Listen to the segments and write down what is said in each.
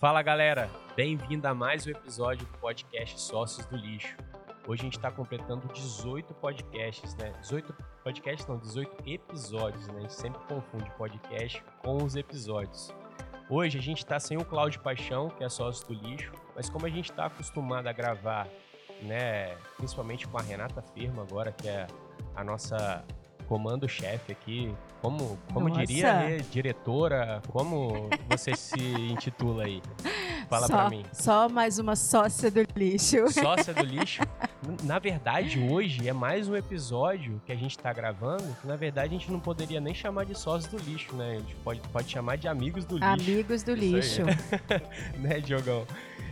Fala galera, bem-vindo a mais um episódio do podcast Sócios do Lixo. Hoje a gente está completando 18 podcasts, né? 18 podcasts não, 18 episódios, né? A gente sempre confunde podcast com os episódios. Hoje a gente está sem o Cláudio Paixão, que é sócio do lixo, mas como a gente está acostumado a gravar, né, principalmente com a Renata Firma agora, que é a nossa comando-chefe aqui, como, como diria, né, diretora, como você se intitula aí? Fala só, pra mim. Só mais uma sócia do lixo. Sócia do lixo? na verdade, hoje é mais um episódio que a gente tá gravando, que na verdade a gente não poderia nem chamar de sócios do lixo, né? A gente pode, pode chamar de amigos do lixo. Amigos do lixo. né, Diogão?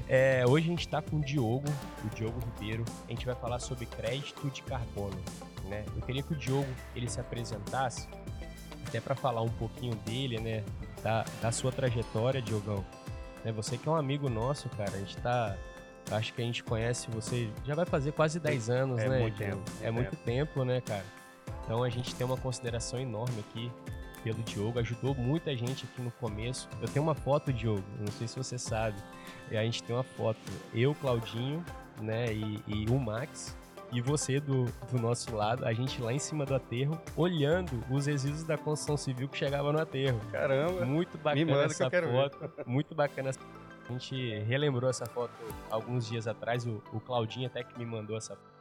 É, hoje a gente está com o Diogo, o Diogo Ribeiro. A gente vai falar sobre crédito de carbono. Né? Eu queria que o Diogo ele se apresentasse, até para falar um pouquinho dele, né? Da, da sua trajetória, Diogão. Né? Você que é um amigo nosso, cara. A gente tá. Acho que a gente conhece você. Já vai fazer quase 10 anos, é né? Muito tempo, é muito tempo. tempo, né, cara? Então a gente tem uma consideração enorme aqui pelo Diogo, ajudou muita gente aqui no começo. Eu tenho uma foto, Diogo, não sei se você sabe. A gente tem uma foto, eu, Claudinho, né, e, e o Max, e você do, do nosso lado, a gente lá em cima do aterro, olhando os resíduos da construção civil que chegavam no aterro. Caramba! Muito bacana essa foto. Ver. Muito bacana. A gente relembrou essa foto alguns dias atrás, o, o Claudinho até que me mandou essa foto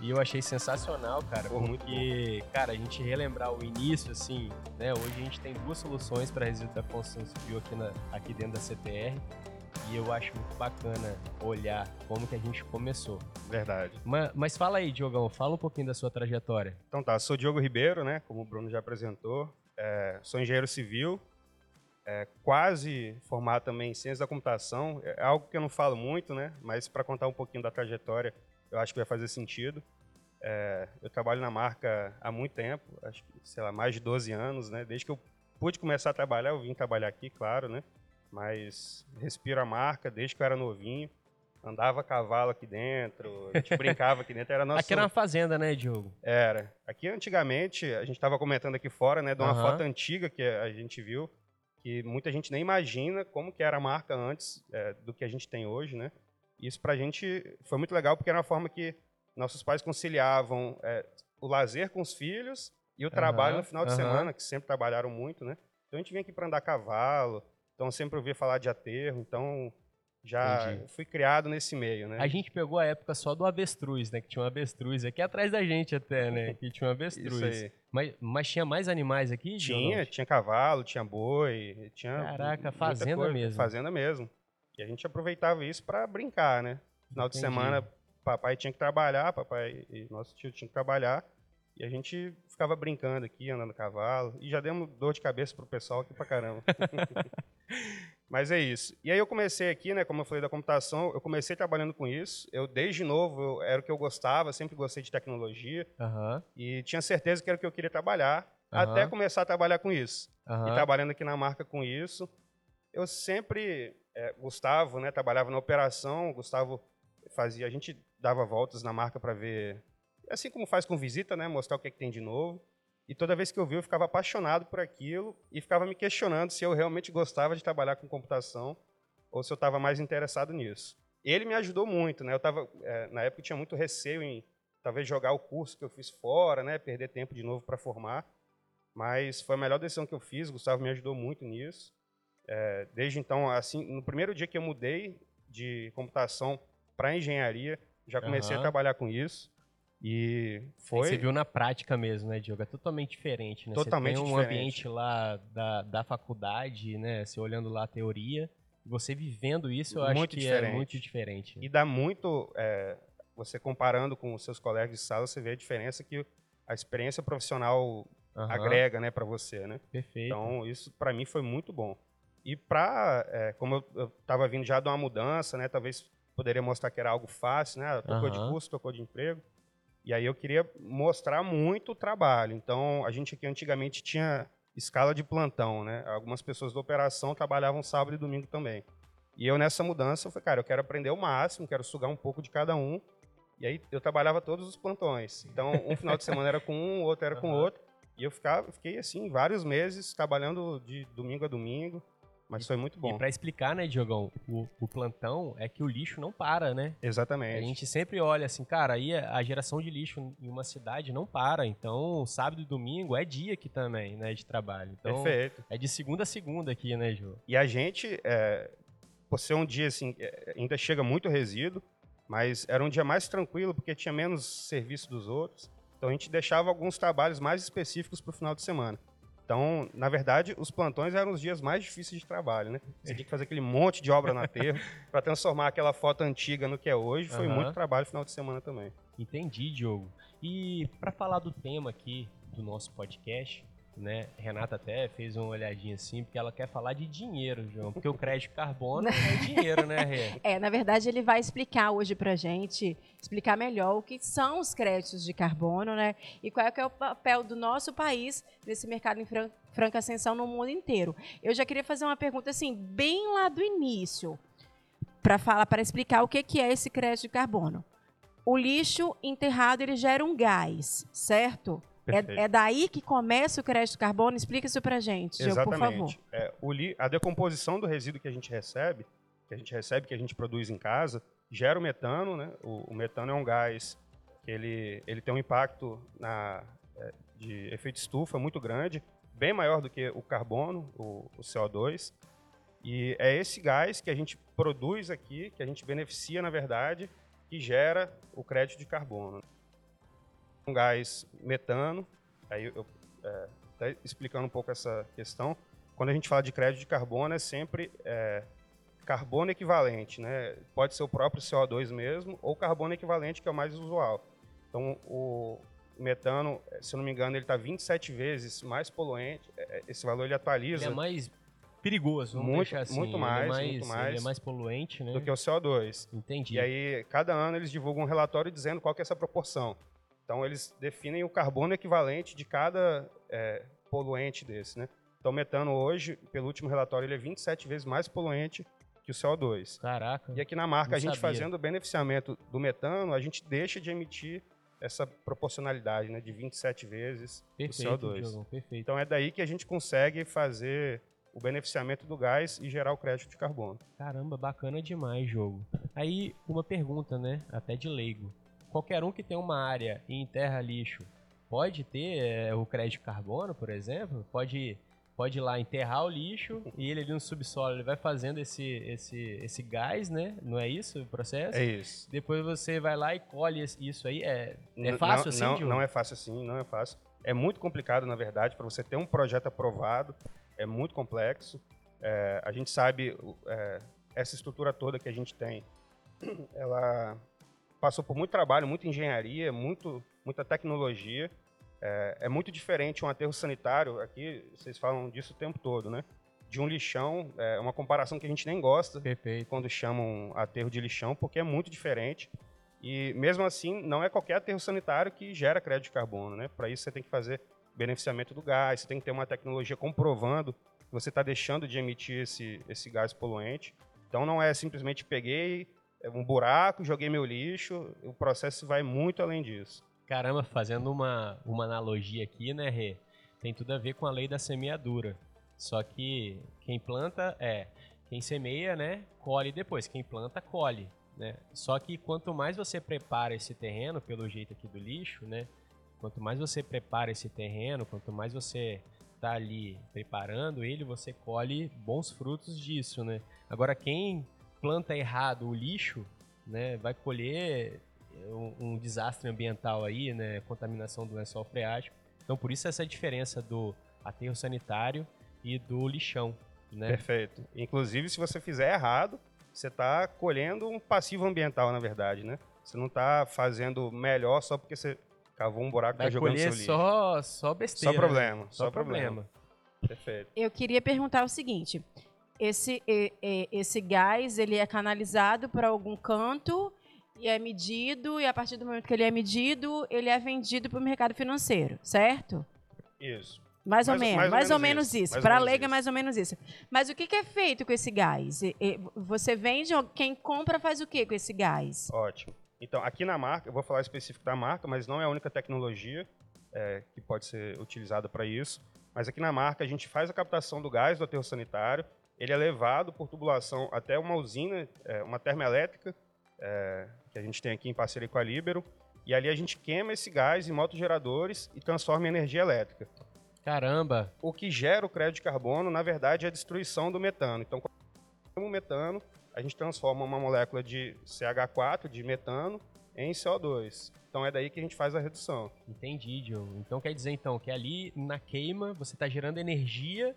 e eu achei sensacional, cara, Pô, porque, cara, a gente relembrar o início, assim, né? Hoje a gente tem duas soluções para resíduo da construção civil aqui, na, aqui dentro da CTR. E eu acho muito bacana olhar como que a gente começou. Verdade. Mas, mas fala aí, Diogão, fala um pouquinho da sua trajetória. Então tá, sou Diogo Ribeiro, né? Como o Bruno já apresentou. É, sou engenheiro civil, é, quase formado também em ciência da computação. É algo que eu não falo muito, né? Mas para contar um pouquinho da trajetória, eu acho que vai fazer sentido. É, eu trabalho na marca há muito tempo, acho que, sei lá, mais de 12 anos, né? Desde que eu pude começar a trabalhar, eu vim trabalhar aqui, claro, né? Mas respiro a marca desde que eu era novinho. Andava a cavalo aqui dentro, a gente brincava aqui dentro. Era nosso... Aqui era uma fazenda, né, Diogo? Era. Aqui antigamente, a gente estava comentando aqui fora, né, de uma uhum. foto antiga que a gente viu, que muita gente nem imagina como que era a marca antes é, do que a gente tem hoje, né? Isso para a gente foi muito legal porque era uma forma que nossos pais conciliavam é, o lazer com os filhos e o trabalho no final de semana, que sempre trabalharam muito, né? Então a gente vinha aqui para andar a cavalo, então sempre ouvia falar de aterro, então já Entendi. fui criado nesse meio, né? A gente pegou a época só do avestruz, né? Que tinha um avestruz aqui atrás da gente até, né? Que tinha um avestruz. Mas, mas tinha mais animais aqui? Tinha, tinha cavalo, tinha boi, tinha... Caraca, fazenda mesmo. Fazenda mesmo. E a gente aproveitava isso para brincar, né? Final Entendi. de semana, papai tinha que trabalhar, papai e nosso tio tinha que trabalhar. E a gente ficava brincando aqui, andando a cavalo. E já demos dor de cabeça pro pessoal aqui pra caramba. Mas é isso. E aí eu comecei aqui, né, como eu falei da computação, eu comecei trabalhando com isso. Eu, desde novo, eu, era o que eu gostava, sempre gostei de tecnologia. Uhum. E tinha certeza que era o que eu queria trabalhar, uhum. até começar a trabalhar com isso. Uhum. E trabalhando aqui na marca com isso, eu sempre é, Gustavo, né, trabalhava na operação, Gustavo fazia, a gente dava voltas na marca para ver, assim como faz com visita, né, mostrar o que, é que tem de novo. E toda vez que eu vi, eu ficava apaixonado por aquilo e ficava me questionando se eu realmente gostava de trabalhar com computação ou se eu estava mais interessado nisso. Ele me ajudou muito, né? Eu tava, é, na época eu tinha muito receio em talvez jogar o curso que eu fiz fora, né? Perder tempo de novo para formar. Mas foi a melhor decisão que eu fiz. O Gustavo me ajudou muito nisso. É, desde então, assim, no primeiro dia que eu mudei de computação para engenharia, já comecei uhum. a trabalhar com isso. E foi. Você viu na prática mesmo, né, Diogo? É totalmente diferente, né? Totalmente você tem um diferente. ambiente lá da, da faculdade, né? Você olhando lá a teoria, você vivendo isso, eu muito acho que diferente. é muito diferente. E dá muito. É, você comparando com os seus colegas de sala, você vê a diferença que a experiência profissional uhum. agrega, né, para você, né? Perfeito. Então, isso para mim foi muito bom. E para, é, como eu estava vindo já de uma mudança, né, talvez poderia mostrar que era algo fácil, né, tocou uhum. de curso, tocou de emprego. E aí eu queria mostrar muito o trabalho. Então, a gente aqui antigamente tinha escala de plantão, né? Algumas pessoas da operação trabalhavam sábado e domingo também. E eu nessa mudança, eu falei, cara, eu quero aprender o máximo, quero sugar um pouco de cada um. E aí eu trabalhava todos os plantões. Então, um final de semana era com um, outro era com outro. E eu ficava, fiquei assim vários meses trabalhando de domingo a domingo mas foi muito bom. E para explicar, né, Diogão, o, o, plantão é que o lixo não para, né? Exatamente. A gente sempre olha assim, cara, aí a geração de lixo em uma cidade não para. Então, sábado e domingo é dia aqui também, né, de trabalho. Então, Perfeito. É de segunda a segunda aqui, né, Ju? E a gente, é, por ser um dia assim, é, ainda chega muito resíduo, mas era um dia mais tranquilo porque tinha menos serviço dos outros. Então a gente deixava alguns trabalhos mais específicos para o final de semana. Então, na verdade, os plantões eram os dias mais difíceis de trabalho, né? Você tinha que fazer aquele monte de obra no aterro para transformar aquela foto antiga no que é hoje. Foi uhum. muito trabalho final de semana também. Entendi, Diogo. E para falar do tema aqui do nosso podcast, né? Renata até fez uma olhadinha assim, porque ela quer falar de dinheiro, João. Porque o crédito carbono é dinheiro, né, Rê? É, na verdade, ele vai explicar hoje pra gente, explicar melhor o que são os créditos de carbono, né? E qual é, é o papel do nosso país nesse mercado em fran franca ascensão no mundo inteiro. Eu já queria fazer uma pergunta assim, bem lá do início, para falar, para explicar o que, que é esse crédito de carbono. O lixo enterrado ele gera um gás, certo? É, é, daí que começa o crédito de carbono? Explica isso para gente, Exatamente. por favor. É, li, a decomposição do resíduo que a gente recebe, que a gente recebe, que a gente produz em casa, gera o metano, né? O, o metano é um gás que ele, ele tem um impacto na, é, de efeito estufa muito grande, bem maior do que o carbono, o, o CO2. E é esse gás que a gente produz aqui, que a gente beneficia, na verdade, que gera o crédito de carbono um gás metano. Aí eu é, explicando um pouco essa questão. Quando a gente fala de crédito de carbono, é sempre é, carbono equivalente, né? Pode ser o próprio CO2 mesmo, ou carbono equivalente, que é o mais usual. Então, o metano, se eu não me engano, ele está 27 vezes mais poluente. É, esse valor ele atualiza. Ele é mais perigoso, muito, assim. muito mais, é mais, muito mais, ele é mais poluente, né? Do que o CO2. Entendi. E aí, cada ano eles divulgam um relatório dizendo qual que é essa proporção. Então, eles definem o carbono equivalente de cada é, poluente desse, né? Então, o metano hoje, pelo último relatório, ele é 27 vezes mais poluente que o CO2. Caraca. E aqui na marca, a gente sabia. fazendo o beneficiamento do metano, a gente deixa de emitir essa proporcionalidade, né, de 27 vezes perfeito, o CO2. Diogo, perfeito. Então, é daí que a gente consegue fazer o beneficiamento do gás e gerar o crédito de carbono. Caramba, bacana demais, jogo. Aí, uma pergunta, né, até de leigo qualquer um que tem uma área e enterra lixo pode ter é, o crédito de carbono, por exemplo? Pode, pode ir lá enterrar o lixo e ele ali no subsolo ele vai fazendo esse, esse, esse gás, né? Não é isso o processo? É isso. Depois você vai lá e colhe isso aí. É, é fácil não, assim? Não, não é fácil assim, não é fácil. É muito complicado, na verdade, para você ter um projeto aprovado. É muito complexo. É, a gente sabe é, essa estrutura toda que a gente tem, ela passou por muito trabalho, muita engenharia, muito, muita tecnologia. É, é, muito diferente um aterro sanitário, aqui vocês falam disso o tempo todo, né? De um lixão, é uma comparação que a gente nem gosta Perfeito. quando chamam aterro de lixão, porque é muito diferente. E mesmo assim, não é qualquer aterro sanitário que gera crédito de carbono, né? Para isso você tem que fazer beneficiamento do gás, você tem que ter uma tecnologia comprovando que você está deixando de emitir esse, esse gás poluente. Então não é simplesmente peguei, é um buraco, joguei meu lixo, o processo vai muito além disso. Caramba, fazendo uma, uma analogia aqui, né, Rê? Tem tudo a ver com a lei da semeadura. Só que quem planta é, quem semeia, né, colhe depois. Quem planta, colhe. Né? Só que quanto mais você prepara esse terreno, pelo jeito aqui do lixo, né? Quanto mais você prepara esse terreno, quanto mais você está ali preparando ele, você colhe bons frutos disso, né? Agora, quem planta errado o lixo, né, vai colher um, um, desastre ambiental aí, né, contaminação do lençol freático. Então, por isso essa diferença do aterro sanitário e do lixão, né? Perfeito. Inclusive, se você fizer errado, você está colhendo um passivo ambiental, na verdade, né? Você não está fazendo melhor só porque você cavou um buraco para jogando seu lixo. Só, só besteira. Só problema. Né? Só, só problema. problema. Perfeito. Eu queria perguntar o seguinte: esse, esse gás ele é canalizado para algum canto e é medido, e a partir do momento que ele é medido, ele é vendido para o mercado financeiro, certo? Isso. Mais, mais ou menos, mais, mais ou, menos, menos isso. isso. Para a leiga, é mais ou menos isso. Mas o que, que é feito com esse gás? Você vende, quem compra faz o que com esse gás? Ótimo. Então, aqui na marca, eu vou falar específico da marca, mas não é a única tecnologia é, que pode ser utilizada para isso. Mas aqui na marca, a gente faz a captação do gás do aterro sanitário, ele é levado por tubulação até uma usina, é, uma termoelétrica, é, que a gente tem aqui em parceria com a Libero, e ali a gente queima esse gás em motogeradores e transforma em energia elétrica. Caramba! O que gera o crédito de carbono, na verdade, é a destruição do metano. Então, o metano, a gente transforma uma molécula de CH4, de metano, em CO2. Então é daí que a gente faz a redução. Entendi, Diogo. Então quer dizer então que ali na queima você está gerando energia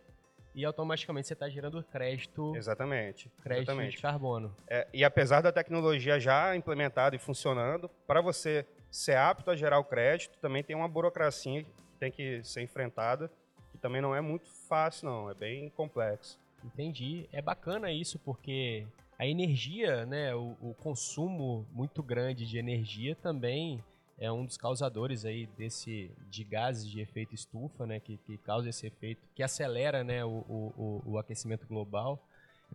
e automaticamente você está gerando crédito. Exatamente. Crédito exatamente. de carbono. É, e apesar da tecnologia já implementada e funcionando, para você ser apto a gerar o crédito, também tem uma burocracia que tem que ser enfrentada, que também não é muito fácil, não. É bem complexo. Entendi. É bacana isso porque a energia, né, o, o, consumo muito grande de energia também é um dos causadores aí desse de gases de efeito estufa, né, que, que causa esse efeito, que acelera, né, o, o, o aquecimento global.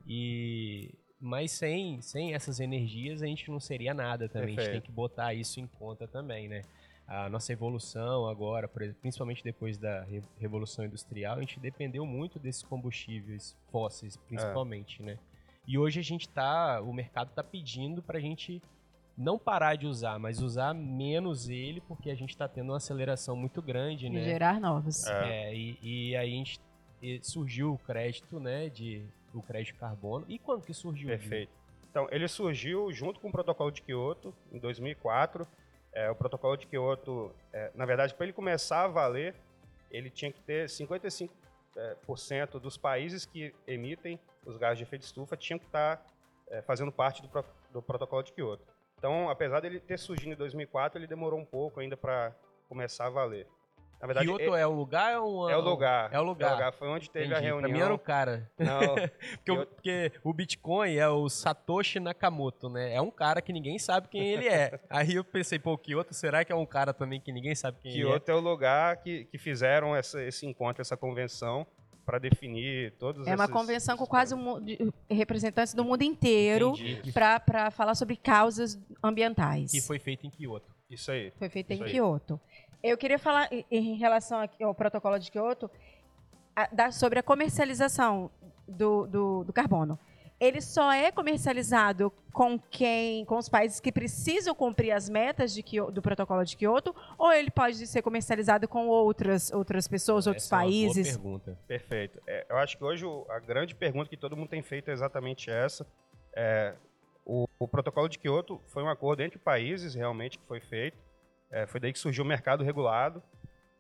E mas sem, sem essas energias a gente não seria nada também. Perfeito. A gente tem que botar isso em conta também, né? A nossa evolução agora, principalmente depois da revolução industrial, a gente dependeu muito desses combustíveis fósseis, principalmente, é. né? E hoje a gente tá, o mercado está pedindo para a gente não parar de usar, mas usar menos ele, porque a gente está tendo uma aceleração muito grande, né? E gerar novos. É, é e, e, aí a gente e surgiu o crédito, né, de o crédito carbono. E quando que surgiu? Perfeito. Então, ele surgiu junto com o protocolo de Kyoto, em 2004. É, o protocolo de Kyoto, é, na verdade, para ele começar a valer, ele tinha que ter 55% é, por cento dos países que emitem os gases de efeito estufa tinham que estar tá, é, fazendo parte do, pro, do, protocolo de Kyoto. Então, apesar dele ter surgido em 2004, ele demorou um pouco ainda para começar a valer. Na verdade, Kyoto é, é o lugar ou é o lugar? É o lugar. É o lugar. Foi onde teve Entendi. a reunião. Pra mim era o cara. Não. porque, o, porque, o, Bitcoin é o Satoshi Nakamoto, né? É um cara que ninguém sabe quem ele é. Aí eu pensei, pô, Kyoto, será que é um cara também que ninguém sabe quem Kyoto ele é? Kyoto é o lugar que, que fizeram essa, esse encontro, essa convenção para definir todos É uma convenção com quase um, de, representantes do mundo inteiro para falar sobre causas ambientais. Que foi feito em Kyoto. Isso aí. Foi feito Isso em aí. Kyoto. Eu queria falar em relação ao protocolo de Kyoto sobre a comercialização do, do, do carbono ele só é comercializado com quem, com os países que precisam cumprir as metas de Kyoto, do protocolo de Kyoto, ou ele pode ser comercializado com outras, outras pessoas, outros Essa países? É uma boa pergunta. Perfeito. É, eu acho que hoje a grande pergunta que todo mundo tem feito é exatamente essa. É, o, o, protocolo de Kyoto foi um acordo entre países realmente que foi feito. É, foi daí que surgiu o mercado regulado,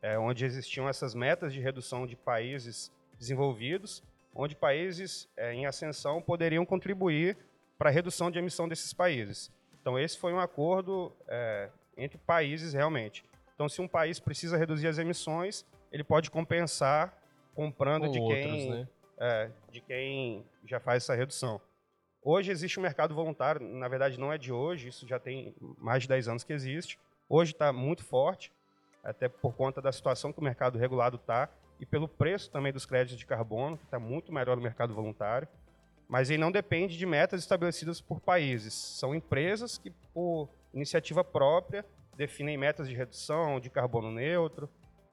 é, onde existiam essas metas de redução de países desenvolvidos onde países é, em ascensão poderiam contribuir para a redução de emissão desses países. Então, esse foi um acordo é, entre países realmente. Então, se um país precisa reduzir as emissões, ele pode compensar comprando Com de outros, quem, né? é, de quem já faz essa redução. Hoje existe um mercado voluntário, na verdade não é de hoje, isso já tem mais de 10 anos que existe. Hoje está muito forte, até por conta da situação que o mercado regulado está e pelo preço também dos créditos de carbono, que está muito melhor no mercado voluntário. Mas ele não depende de metas estabelecidas por países. São empresas que, por iniciativa própria, definem metas de redução, de carbono neutro.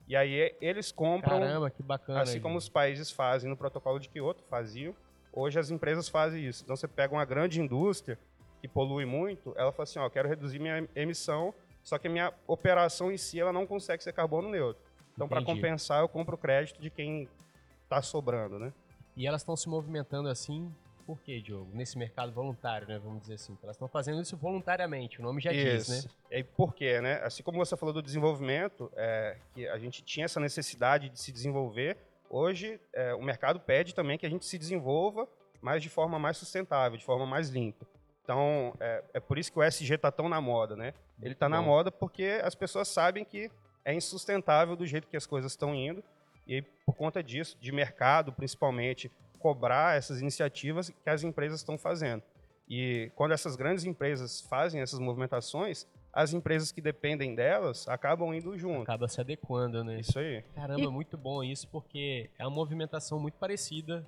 E aí eles compram. Caramba, que bacana. Assim como os países fazem no protocolo de Kyoto, faziam. Hoje as empresas fazem isso. Então você pega uma grande indústria que polui muito, ela fala assim: ó, quero reduzir minha emissão, só que a minha operação em si ela não consegue ser carbono neutro. Então, para compensar, eu compro o crédito de quem está sobrando, né? E elas estão se movimentando assim, por quê, Diogo? Nesse mercado voluntário, né? Vamos dizer assim. Elas estão fazendo isso voluntariamente, o nome já isso. diz, né? E por quê, né? Assim como você falou do desenvolvimento, é, que a gente tinha essa necessidade de se desenvolver, hoje é, o mercado pede também que a gente se desenvolva, mas de forma mais sustentável, de forma mais limpa. Então, é, é por isso que o SG está tão na moda, né? Ele está na moda porque as pessoas sabem que é insustentável do jeito que as coisas estão indo. E aí, por conta disso, de mercado principalmente, cobrar essas iniciativas que as empresas estão fazendo. E quando essas grandes empresas fazem essas movimentações, as empresas que dependem delas acabam indo junto. Acaba se adequando, né? Isso aí. Caramba, e... muito bom isso, porque é uma movimentação muito parecida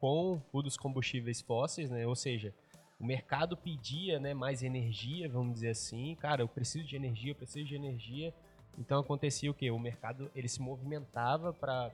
com o dos combustíveis fósseis, né? Ou seja, o mercado pedia né, mais energia, vamos dizer assim. Cara, eu preciso de energia, eu preciso de energia. Então acontecia o que? O mercado ele se movimentava para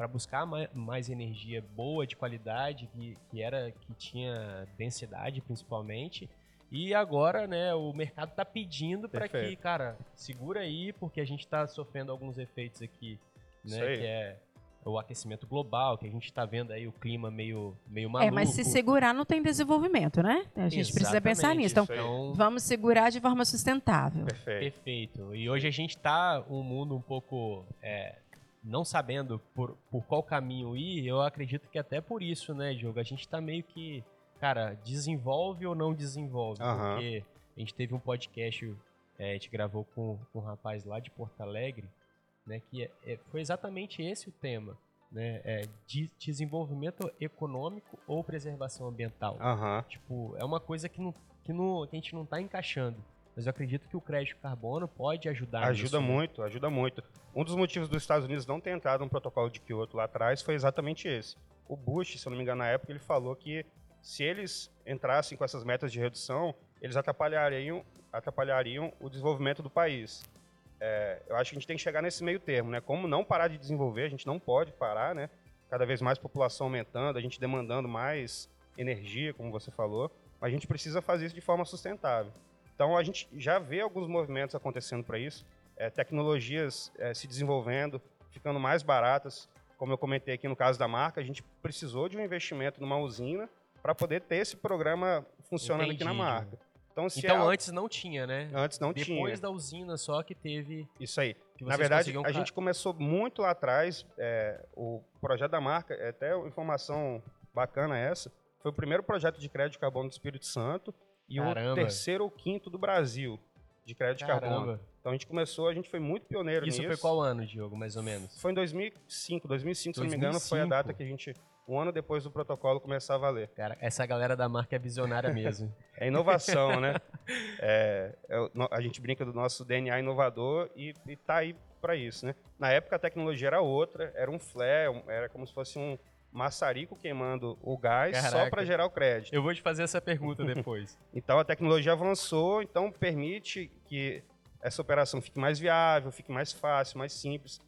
para buscar mais, mais, energia boa, de qualidade, que, que, era que tinha densidade principalmente. E agora, né, o mercado está pedindo para que, cara, segura aí, porque a gente está sofrendo alguns efeitos aqui, né, que é o aquecimento global, que a gente está vendo aí o clima meio, meio maluco. É, mas se segurar não tem desenvolvimento, né? A gente Exatamente, precisa pensar nisso. Então, então, vamos segurar de forma sustentável. Perfeito. Perfeito. E hoje a gente está um mundo um pouco é, não sabendo por, por qual caminho ir. Eu acredito que até por isso, né, Diogo? A gente está meio que, cara, desenvolve ou não desenvolve? Uhum. Porque a gente teve um podcast, é, a gente gravou com, com um rapaz lá de Porto Alegre, né, que é, é, foi exatamente esse o tema, né, é, de desenvolvimento econômico ou preservação ambiental. Uhum. Tipo, é uma coisa que, não, que, não, que a gente não está encaixando. Mas eu acredito que o crédito carbono pode ajudar Ajuda nisso, muito, ajuda muito. Um dos motivos dos Estados Unidos não ter entrado no protocolo de Kyoto lá atrás foi exatamente esse. O Bush, se eu não me engano, na época, ele falou que se eles entrassem com essas metas de redução, eles atrapalhariam, atrapalhariam o desenvolvimento do país é, eu acho que a gente tem que chegar nesse meio termo, né? Como não parar de desenvolver, a gente não pode parar, né? Cada vez mais população aumentando, a gente demandando mais energia, como você falou, mas a gente precisa fazer isso de forma sustentável. Então a gente já vê alguns movimentos acontecendo para isso, é, tecnologias é, se desenvolvendo, ficando mais baratas. Como eu comentei aqui no caso da marca, a gente precisou de um investimento numa usina para poder ter esse programa funcionando Entendi. aqui na marca. Então, então é antes não tinha, né? Antes não Depois tinha. Depois da usina só que teve. Isso aí. Na verdade, a gente começou muito lá atrás. É, o projeto da marca, é até informação bacana essa, foi o primeiro projeto de crédito de carbono do Espírito Santo e Caramba. o terceiro ou quinto do Brasil de crédito Caramba. de carbono. Então a gente começou, a gente foi muito pioneiro Isso nisso. Isso foi qual ano, Diogo, mais ou menos? Foi em 2005. 2005, 2005, se não me engano, foi a data que a gente um ano depois do protocolo começar a valer. Cara, essa galera da marca é visionária mesmo. é inovação, né? É, é, a gente brinca do nosso DNA inovador e, está aí para isso, né? Na época a tecnologia era outra, era um flare, era como se fosse um maçarico queimando o gás Caraca. só para gerar o crédito. Eu vou te fazer essa pergunta depois. então a tecnologia avançou, então permite que essa operação fique mais viável, fique mais fácil, mais simples.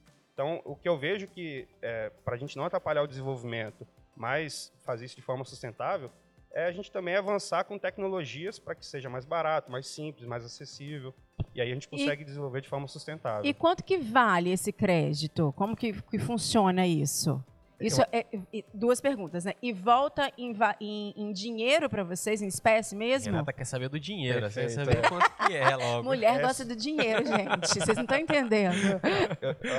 Então, o que eu vejo que, é, para a gente não atrapalhar o desenvolvimento, mas fazer isso de forma sustentável, é a gente também avançar com tecnologias para que seja mais barato, mais simples, mais acessível. E aí a gente consegue e, desenvolver de forma sustentável. E quanto que vale esse crédito? Como que, que funciona isso? Isso é, duas perguntas, né? E volta em, em, em dinheiro para vocês, em espécie mesmo? Renata quer saber do dinheiro, você quer saber é. quanto que é logo. Mulher Essa... gosta do dinheiro, gente. Vocês não estão entendendo.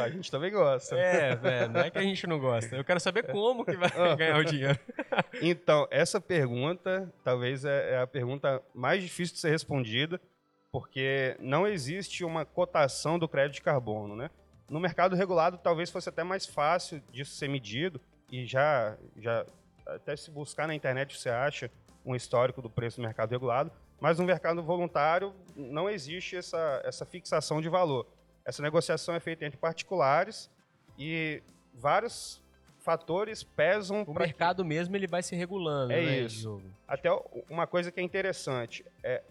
a gente também gosta. É, velho, não é que a gente não gosta. Eu quero saber como que vai ganhar o dinheiro. Então, essa pergunta talvez é, é a pergunta mais difícil de ser respondida, porque não existe uma cotação do crédito de carbono, né? No mercado regulado, talvez fosse até mais fácil disso ser medido e já, já até se buscar na internet você acha um histórico do preço do mercado regulado, mas no mercado voluntário não existe essa, essa fixação de valor. Essa negociação é feita entre particulares e vários fatores pesam. O mercado que... mesmo ele vai se regulando. É né, isso. Até uma coisa que é interessante é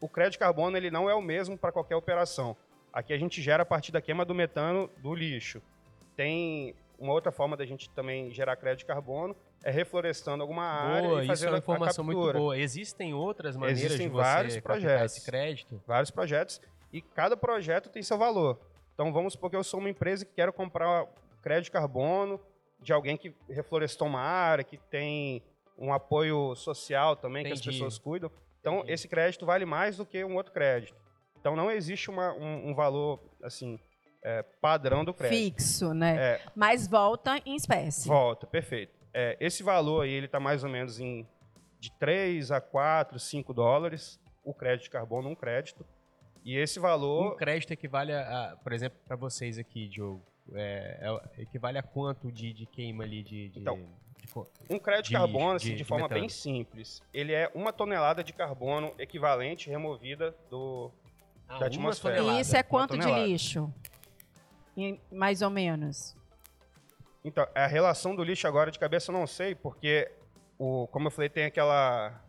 o crédito carbono ele não é o mesmo para qualquer operação. Aqui a gente gera a partir da queima do metano do lixo. Tem uma outra forma da gente também gerar crédito de carbono é reflorestando alguma área boa, e fazendo isso é uma informação muito boa. Existem outras maneiras Existem de vários projetos, esse crédito? Vários projetos e cada projeto tem seu valor. Então vamos supor que eu sou uma empresa que quero comprar crédito de carbono de alguém que reflorestou uma área, que tem um apoio social também, Entendi. que as pessoas cuidam. Então Entendi. esse crédito vale mais do que um outro crédito. Então não existe uma, um, um, valor assim é, padrão do crédito. Fixo, né? É, Mas volta em espécie. Volta, perfeito. É, esse valor aí ele está mais ou menos em de 3 a 4, 5 dólares o crédito de carbono, um crédito. E esse valor. Um crédito equivale a, a por exemplo, para vocês aqui, Diogo, é, é, equivale a quanto de, de queima ali de. de então, de, um crédito de carbono, assim, de, de forma metano. bem simples, ele é uma tonelada de carbono equivalente removida do, ah, da atmosfera. E isso é quanto de lixo? mais ou menos. Então, a relação do lixo agora de cabeça eu não sei, porque, o, como eu falei, tem aquela.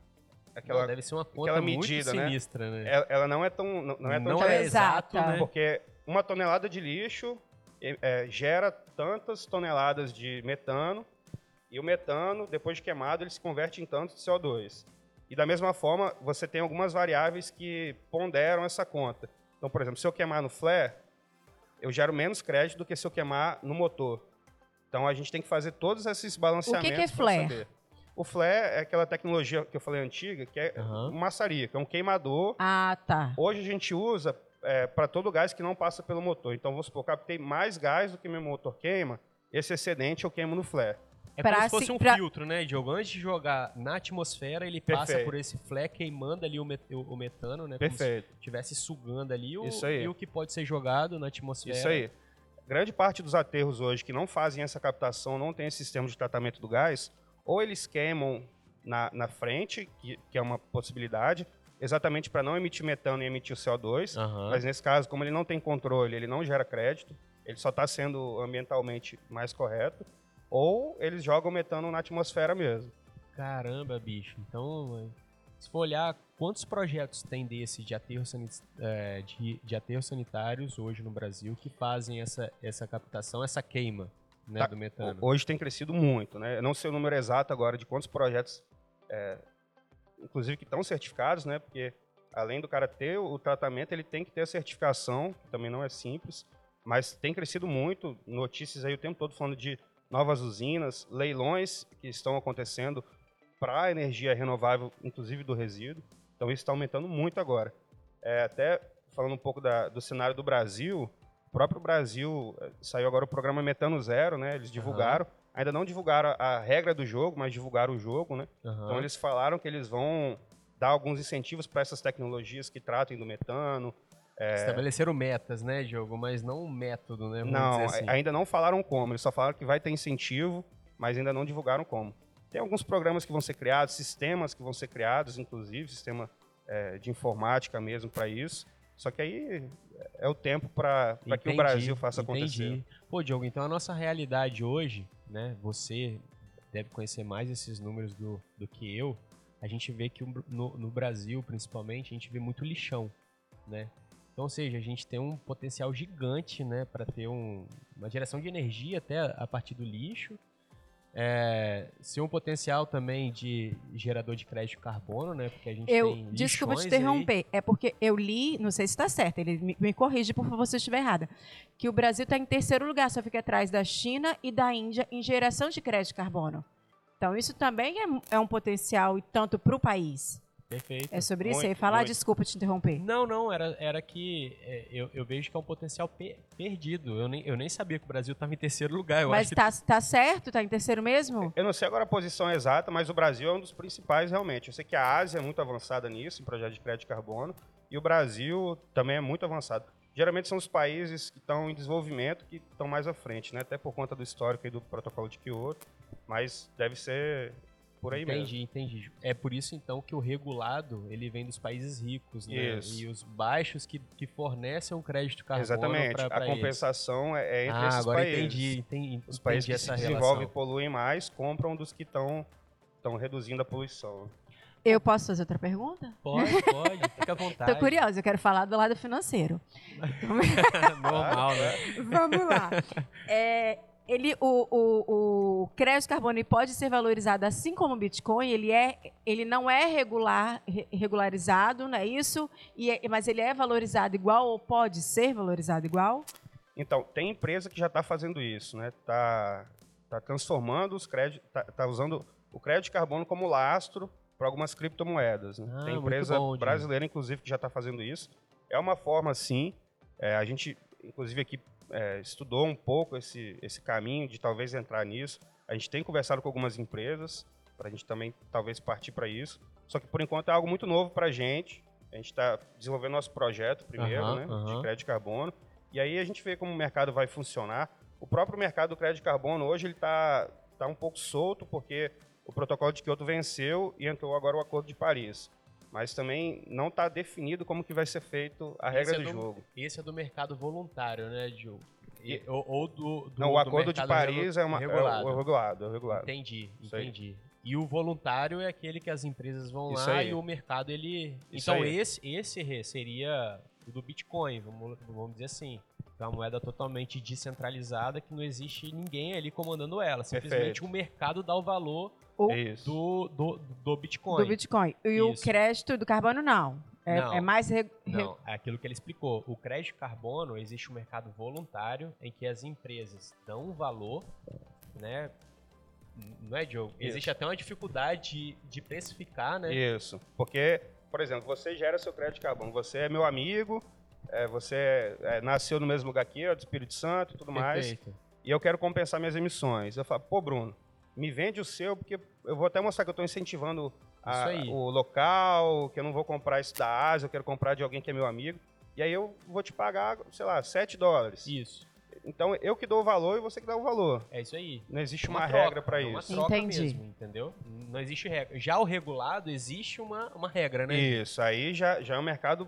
aquela não, deve ser uma conta medida, muito né? sinistra, né? Ela, ela, não é tão. Não, não é tão não é exata, né? Porque uma tonelada de lixo é, gera tantas toneladas de metano e o metano, depois de queimado, ele se converte em tanto de CO2. E da mesma forma, você tem algumas variáveis que ponderam essa conta. Então, por exemplo, se eu queimar no flare, eu gero menos crédito do que se eu queimar no motor. Então, a gente tem que fazer todos esses balanceamentos. O que, que é flare? O flare é aquela tecnologia que eu falei antiga, que é uhum. maçaria, que é um queimador. Ah, tá. Hoje a gente usa é, para todo gás que não passa pelo motor. Então, vamos supor, captei mais gás do que meu motor queima, esse excedente eu queimo no flare. É como se fosse um pra... filtro, né, Diogo? Antes de jogar na atmosfera, ele passa Perfeito. por esse flare, queimando ali o, met o metano, né? Perfeito. Como se estivesse sugando ali o, Isso aí. e o que pode ser jogado na atmosfera. Isso aí. Grande parte dos aterros hoje que não fazem essa captação, não tem esse sistema de tratamento do gás, ou eles queimam na, na frente, que, que é uma possibilidade, exatamente para não emitir metano e emitir o CO2. Uhum. Mas nesse caso, como ele não tem controle, ele não gera crédito, ele só está sendo ambientalmente mais correto ou eles jogam metano na atmosfera mesmo. Caramba, bicho. Então, se for olhar quantos projetos tem desse de sanit é, de, de aterros sanitários hoje no Brasil que fazem essa, essa captação, essa queima né, tá, do metano? Hoje tem crescido muito, né? Eu não sei o número exato agora de quantos projetos, é, inclusive que estão certificados, né? Porque além do cara ter o tratamento, ele tem que ter a certificação, que também não é simples, mas tem crescido muito. Notícias aí o tempo todo falando de novas usinas, leilões que estão acontecendo para a energia renovável, inclusive do resíduo. Então isso está aumentando muito agora. É, até falando um pouco da, do cenário do Brasil, o próprio Brasil é, saiu agora o programa Metano Zero, né? Eles divulgaram, uhum. ainda não divulgaram a, a, regra do jogo, mas divulgaram o jogo, né? Uhum. Então eles falaram que eles vão dar alguns incentivos para essas tecnologias que tratem do metano, é... Estabeleceram metas, né, Diogo? Mas não um método, né? Vamos não, assim. ainda não falaram como. Eles só falaram que vai ter incentivo, mas ainda não divulgaram como. Tem alguns programas que vão ser criados, sistemas que vão ser criados, inclusive, sistema é, de informática mesmo para isso. Só que aí é o tempo para que o Brasil faça entendi. acontecer. Pô, Diogo, então a nossa realidade hoje, né? Você deve conhecer mais esses números do, do que eu. A gente vê que no, no Brasil, principalmente, a gente vê muito lixão, né? Então, ou seja, a gente tem um potencial gigante, né, para ter um, uma geração de energia até a partir do lixo. É, ser um potencial também de gerador de crédito carbono, né? Porque a gente eu, tem Desculpa te interromper, aí. é porque eu li, não sei se está certo, ele me, me corrige por favor se eu estiver errada, que o Brasil está em terceiro lugar, só fica atrás da China e da Índia em geração de crédito carbono. Então isso também é, é um potencial tanto para o país. Perfeito. É sobre isso aí. Falar, muito. desculpa te interromper. Não, não, era, era que é, eu, eu vejo que é um potencial per, perdido. Eu nem, eu nem sabia que o Brasil estava em terceiro lugar. Eu mas está que... tá certo? Está em terceiro mesmo? Eu não sei agora a posição exata, mas o Brasil é um dos principais realmente. Eu sei que a Ásia é muito avançada nisso, em projeto de crédito de carbono, e o Brasil também é muito avançado. Geralmente são os países que estão em desenvolvimento que estão mais à frente, né? até por conta do histórico e do protocolo de Kyoto, mas deve ser por aí entendi, mesmo. Entendi, entendi. É por isso então que o regulado ele vem dos países ricos, né? Isso. E os baixos que, que fornecem um crédito carbono Exatamente. Pra, pra a compensação é, é entre ah, esses agora países. Entendi, entendi. Os países que se desenvolvem e poluem mais compram dos que estão reduzindo a poluição. Eu posso fazer outra pergunta? Pode, pode, fica à vontade. Tô curiosa, eu quero falar do lado financeiro. Normal, né? Vamos lá. É, ele, o, o, o crédito carbono pode ser valorizado assim como o Bitcoin, ele, é, ele não é regular, regularizado, não é isso? E é, mas ele é valorizado igual ou pode ser valorizado igual? Então, tem empresa que já está fazendo isso, né? Está tá transformando os créditos, está tá usando o crédito de carbono como lastro para algumas criptomoedas. Né? Ah, tem empresa bom, brasileira, inclusive, que já está fazendo isso. É uma forma, sim. É, a gente, inclusive, aqui é, estudou um pouco esse, esse caminho de talvez entrar nisso. A gente tem conversado com algumas empresas para a gente também talvez partir para isso. Só que por enquanto é algo muito novo para a gente. A gente está desenvolvendo nosso projeto primeiro, uhum, né, uhum. de crédito de carbono. E aí a gente vê como o mercado vai funcionar. O próprio mercado do crédito de carbono hoje ele está tá um pouco solto porque o protocolo de Kyoto venceu e entrou agora o Acordo de Paris mas também não está definido como que vai ser feito a regra é do, do, jogo. Esse é do mercado voluntário, né, Gil? E, ou, ou, do, do Não, o Acordo de Paris é, uma, regulado. É, o, regulado, é regulado. Entendi, entendi. E o voluntário é aquele que as empresas vão Isso lá aí. e o mercado ele. Isso então aí. esse esse seria o do Bitcoin, vamos, vamos dizer assim. É uma moeda totalmente descentralizada que não existe ninguém ali comandando ela. Simplesmente Perfeito. o mercado dá o valor o do, do, do Bitcoin. Do Bitcoin. E Isso. o crédito do carbono, não. É, não, é mais. Re... Não, é aquilo que ele explicou. O crédito carbono existe um mercado voluntário em que as empresas dão um valor, né? Não é, Diogo? Isso. Existe até uma dificuldade de, de precificar, né? Isso. Porque, por exemplo, você gera seu crédito carbono. Você é meu amigo, é, você é, nasceu no mesmo lugar que eu, do Espírito Santo e tudo Perfeito. mais. E eu quero compensar minhas emissões. Eu falo, pô, Bruno, me vende o seu, porque eu vou até mostrar que eu estou incentivando a, o local, que eu não vou comprar isso da Ásia, eu quero comprar de alguém que é meu amigo. E aí eu vou te pagar, sei lá, 7 dólares. Isso. Então eu que dou o valor e você que dá o valor. É isso aí. Não existe uma, uma troca, regra para isso. É uma troca Entendi. mesmo, entendeu? Não existe regra. Já o regulado existe uma, uma regra, né? Isso, aí já, já é um mercado,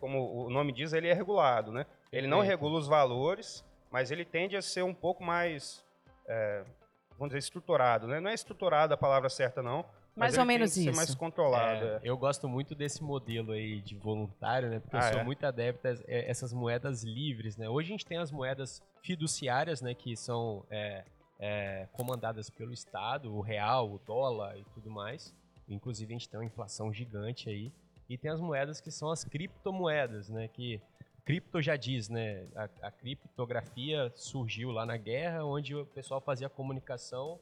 como o nome diz, ele é regulado, né? Ele não regula os valores, mas ele tende a ser um pouco mais, é, vamos dizer, estruturado, né? Não é estruturado a palavra certa, não, mais ou menos isso. mais controlado. É, é. Eu gosto muito desse modelo aí de voluntário, né? Porque ah, eu sou é? muito adepto a essas moedas livres, né? Hoje a gente tem as moedas fiduciárias, né? Que são é, é, comandadas pelo Estado, o real, o dólar e tudo mais. Inclusive a gente tem uma inflação gigante aí. E tem as moedas que são as criptomoedas, né? Que cripto já diz, né? A, a criptografia surgiu lá na guerra, onde o pessoal fazia comunicação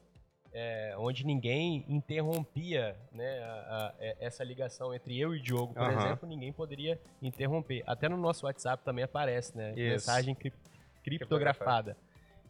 é, onde ninguém interrompia né, a, a, é, essa ligação entre eu e o Diogo, por uhum. exemplo, ninguém poderia interromper. Até no nosso WhatsApp também aparece, né? Isso. Mensagem cri criptografada.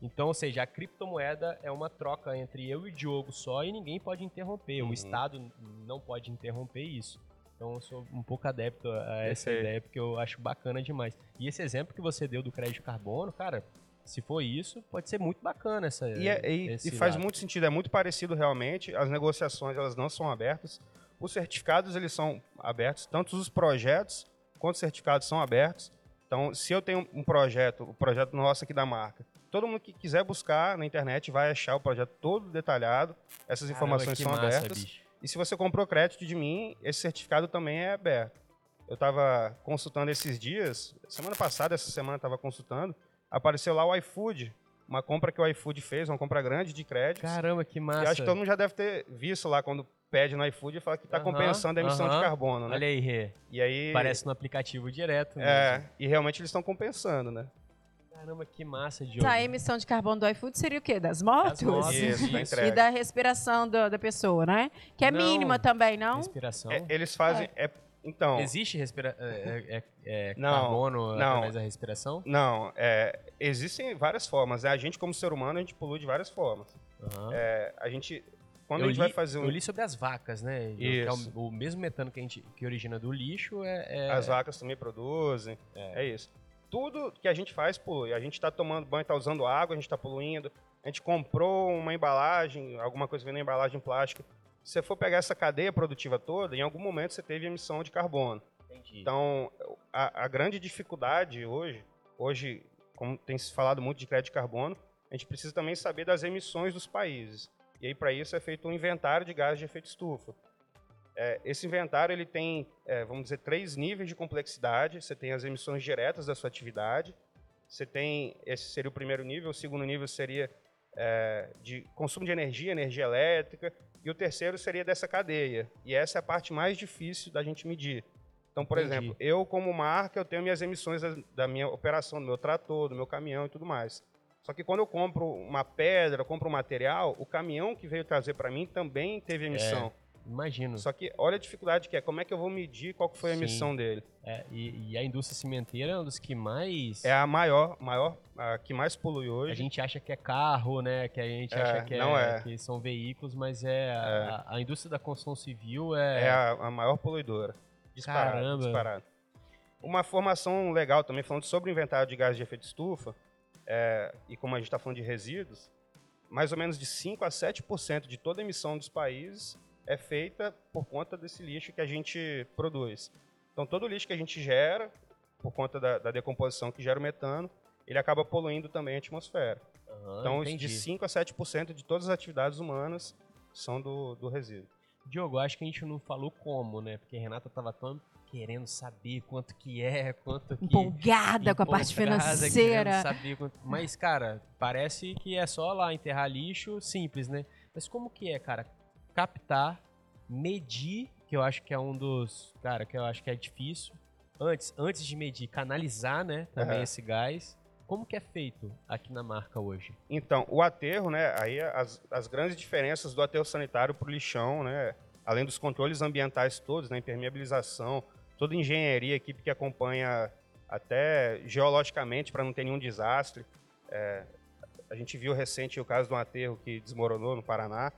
Então, ou seja, a criptomoeda é uma troca entre eu e o Diogo só e ninguém pode interromper. Uhum. O Estado não pode interromper isso. Então, eu sou um pouco adepto a essa ideia, porque eu acho bacana demais. E esse exemplo que você deu do crédito carbono, cara, se for isso, pode ser muito bacana essa. E, é, e, e faz muito sentido, é muito parecido realmente. As negociações elas não são abertas. Os certificados eles são abertos, tanto os projetos quanto os certificados são abertos. Então, se eu tenho um projeto, o projeto nosso aqui da marca, todo mundo que quiser buscar na internet vai achar o projeto todo detalhado. Essas Caramba, informações são massa, abertas. Bicho. E se você comprou crédito de mim, esse certificado também é aberto. Eu estava consultando esses dias, semana passada, essa semana estava consultando, apareceu lá o iFood, uma compra que o iFood fez, uma compra grande de crédito. Caramba, que massa. E acho que todo mundo já deve ter visto lá quando pede no iFood e fala que está uh -huh, compensando a emissão uh -huh. de carbono, né? Olha aí, Rê. E aí... Parece no aplicativo direto mesmo. É, e realmente eles estão compensando, né? Caramba, que massa, Diogo. Tá, a emissão de carbono do iFood seria o quê? Das motos? Das motos. Isso, da entrega. E da respiração do, da pessoa, né? Que é não, mínima também, não? Respiração. É, eles fazem... É. É, então... Existe respira é, é, é, não, carbono não, através da respiração? Não, é, existem várias formas. Né? A gente, como ser humano, a gente polui de várias formas. Uhum. É, a gente quando eu a gente li, vai fazer um... Eu li sobre as vacas, né? Isso. É o, o, mesmo metano que a gente que origina do lixo é. é... As vacas também produzem. É. é. isso. Tudo que a gente faz polui. A gente está tomando banho, está usando água, a gente está poluindo. A gente comprou uma embalagem, alguma coisa vem na embalagem plástica. Se você for pegar essa cadeia produtiva toda, em algum momento você teve emissão de carbono. Entendi. Então, a, a grande dificuldade hoje, hoje como tem se falado muito de crédito de carbono, a gente precisa também saber das emissões dos países. E aí, para isso, é feito um inventário de gases de efeito estufa. É, esse inventário ele tem, é, vamos dizer, três níveis de complexidade. Você tem as emissões diretas da sua atividade. Você tem, esse seria o primeiro nível. O segundo nível seria é, de consumo de energia, energia elétrica. E o terceiro seria dessa cadeia. E essa é a parte mais difícil da gente medir. Então, por Entendi. exemplo, eu como marca, eu tenho minhas emissões da, da, minha operação, do meu trator, do meu caminhão e tudo mais. Só que quando eu compro uma pedra, compro um material, o caminhão que veio trazer para mim também teve emissão. Imagino. Só que olha a dificuldade que é, como é que eu vou medir qual que foi a Sim. emissão dele? É, e, e, a indústria cimenteira é uma das que mais... É a maior, maior a que mais polui hoje. A gente acha que é carro, né? Que a gente é, acha que, não é, é. que são veículos, mas é, a, é. a, indústria da construção civil é... É a, a maior poluidora. Disparado, Caramba. disparado. Uma formação legal também, falando sobre o inventário de gases de efeito estufa, é, e como a gente está falando de resíduos, mais ou menos de 5 a 7% de toda a emissão dos países é feita por conta desse lixo que a gente produz. Então, todo o lixo que a gente gera, por conta da, da decomposição que gera o metano, ele acaba poluindo também a atmosfera. Uhum, então, entendi. de 5 a 7% de todas as atividades humanas são do, do resíduo. Diogo, acho que a gente não falou como, né? Porque a Renata estava tão querendo saber quanto que é, quanto que... Empolgada com a parte financeira. Saber quanto... Mas, cara, parece que é só lá enterrar lixo, simples, né? Mas como que é, cara? Captar, medir, que eu acho que é um dos... Cara, que eu acho que é difícil. Antes, antes de medir, canalizar, né? Também uhum. esse gás. Como que é feito aqui na marca hoje? Então, o aterro, né? Aí as, as grandes diferenças do aterro sanitário para o lixão, né? Além dos controles ambientais todos, né? Impermeabilização, toda engenharia, equipe que acompanha até geologicamente para não ter nenhum desastre. É, a gente viu recente o caso de um aterro que desmoronou no Paraná.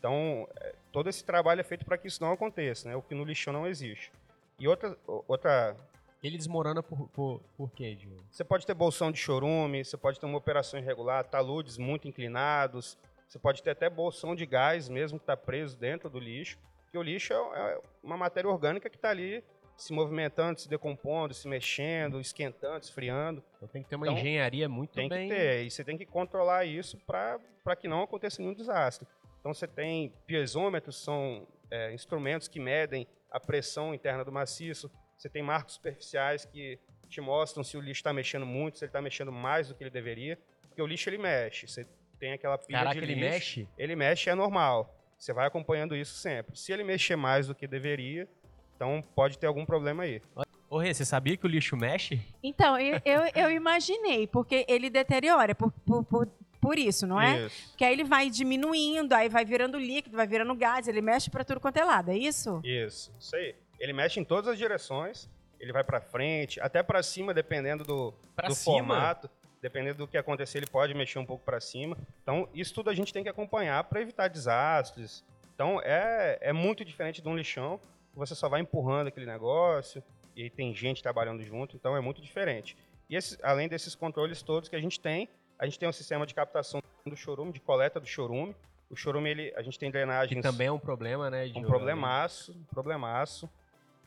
Então, é, todo esse trabalho é feito para que isso não aconteça, né? O que no lixão não existe. E outra, outra ele desmorona por, por, por quê, Diogo? Você pode ter bolsão de chorume, você pode ter uma operação irregular, taludes muito inclinados, você pode ter até bolsão de gás mesmo que está preso dentro do lixo, porque o lixo é, é uma matéria orgânica que está ali se movimentando, se decompondo, se mexendo, esquentando, esfriando. Então tem que ter uma então, engenharia muito tem bem... Tem que ter, e você tem que controlar isso para que não aconteça nenhum desastre. Então você tem piezômetros, são é, instrumentos que medem a pressão interna do maciço, você tem marcos superficiais que te mostram se o lixo está mexendo muito, se ele está mexendo mais do que ele deveria. Porque o lixo ele mexe. Você tem aquela pilha Caraca, de lixo. ele mexe? Ele mexe é normal. Você vai acompanhando isso sempre. Se ele mexer mais do que deveria, então pode ter algum problema aí. Ô, Rê, você sabia que o lixo mexe? Então, eu, eu, eu imaginei, porque ele deteriora por, por, por, por isso, não é? Isso. Que aí ele vai diminuindo, aí vai virando líquido, vai virando gás, ele mexe para tudo quanto é lado, é isso? Isso, isso aí. Ele mexe em todas as direções. Ele vai para frente, até para cima, dependendo do, do formato. Dependendo do que acontecer, ele pode mexer um pouco para cima. Então, isso tudo a gente tem que acompanhar para evitar desastres. Então, é, é muito diferente de um lixão. Você só vai empurrando aquele negócio e aí tem gente trabalhando junto. Então, é muito diferente. E esse, além desses controles todos que a gente tem, a gente tem um sistema de captação do chorume, de coleta do chorume. O chorume, ele, a gente tem drenagens... Que também é um problema, né? um problemaço, um problemaço.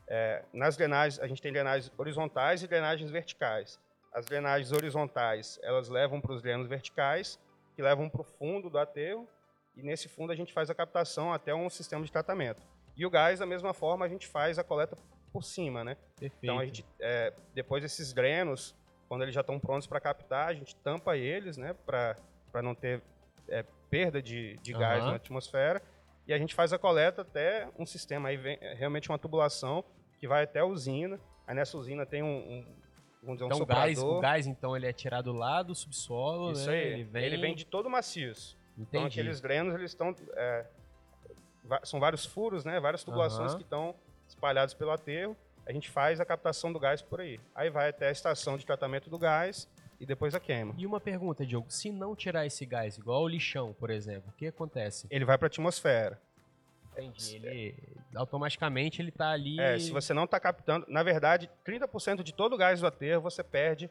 É, nas drenagens, a gente tem drenagens horizontais e drenagens verticais. As drenagens horizontais, elas levam para os drenos verticais, que levam para o fundo do aterro, e nesse fundo a gente faz a captação até um sistema de tratamento. E o gás, da mesma forma, a gente faz a coleta por cima, né? Perfeito. Então, a gente, é, depois desses drenos, quando eles já estão prontos para captar, a gente tampa eles, né? Para não ter é, perda de, de gás uhum. na atmosfera e a gente faz a coleta até um sistema, aí vem é realmente uma tubulação que vai até a usina. Aí nessa usina tem um, um vamos dizer, um então, soprador. Gás, o gás, então, ele é tirado lá do subsolo, Isso né? aí. Ele vem... ele vem de todo o maciço. Então, Entendi. Então, aqueles drenos, eles estão... É, são vários furos, né? Várias tubulações uhum. que estão espalhados pelo aterro. A gente faz a captação do gás por aí. Aí vai até a estação de tratamento do gás e depois a queima. E uma pergunta, Diogo, se não tirar esse gás, igual o lixão, por exemplo, o que acontece? Ele vai para a atmosfera. Entendi. Ele automaticamente ele está ali. É, se você não está captando, na verdade, 30% de todo o gás do aterro você perde